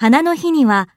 花の日には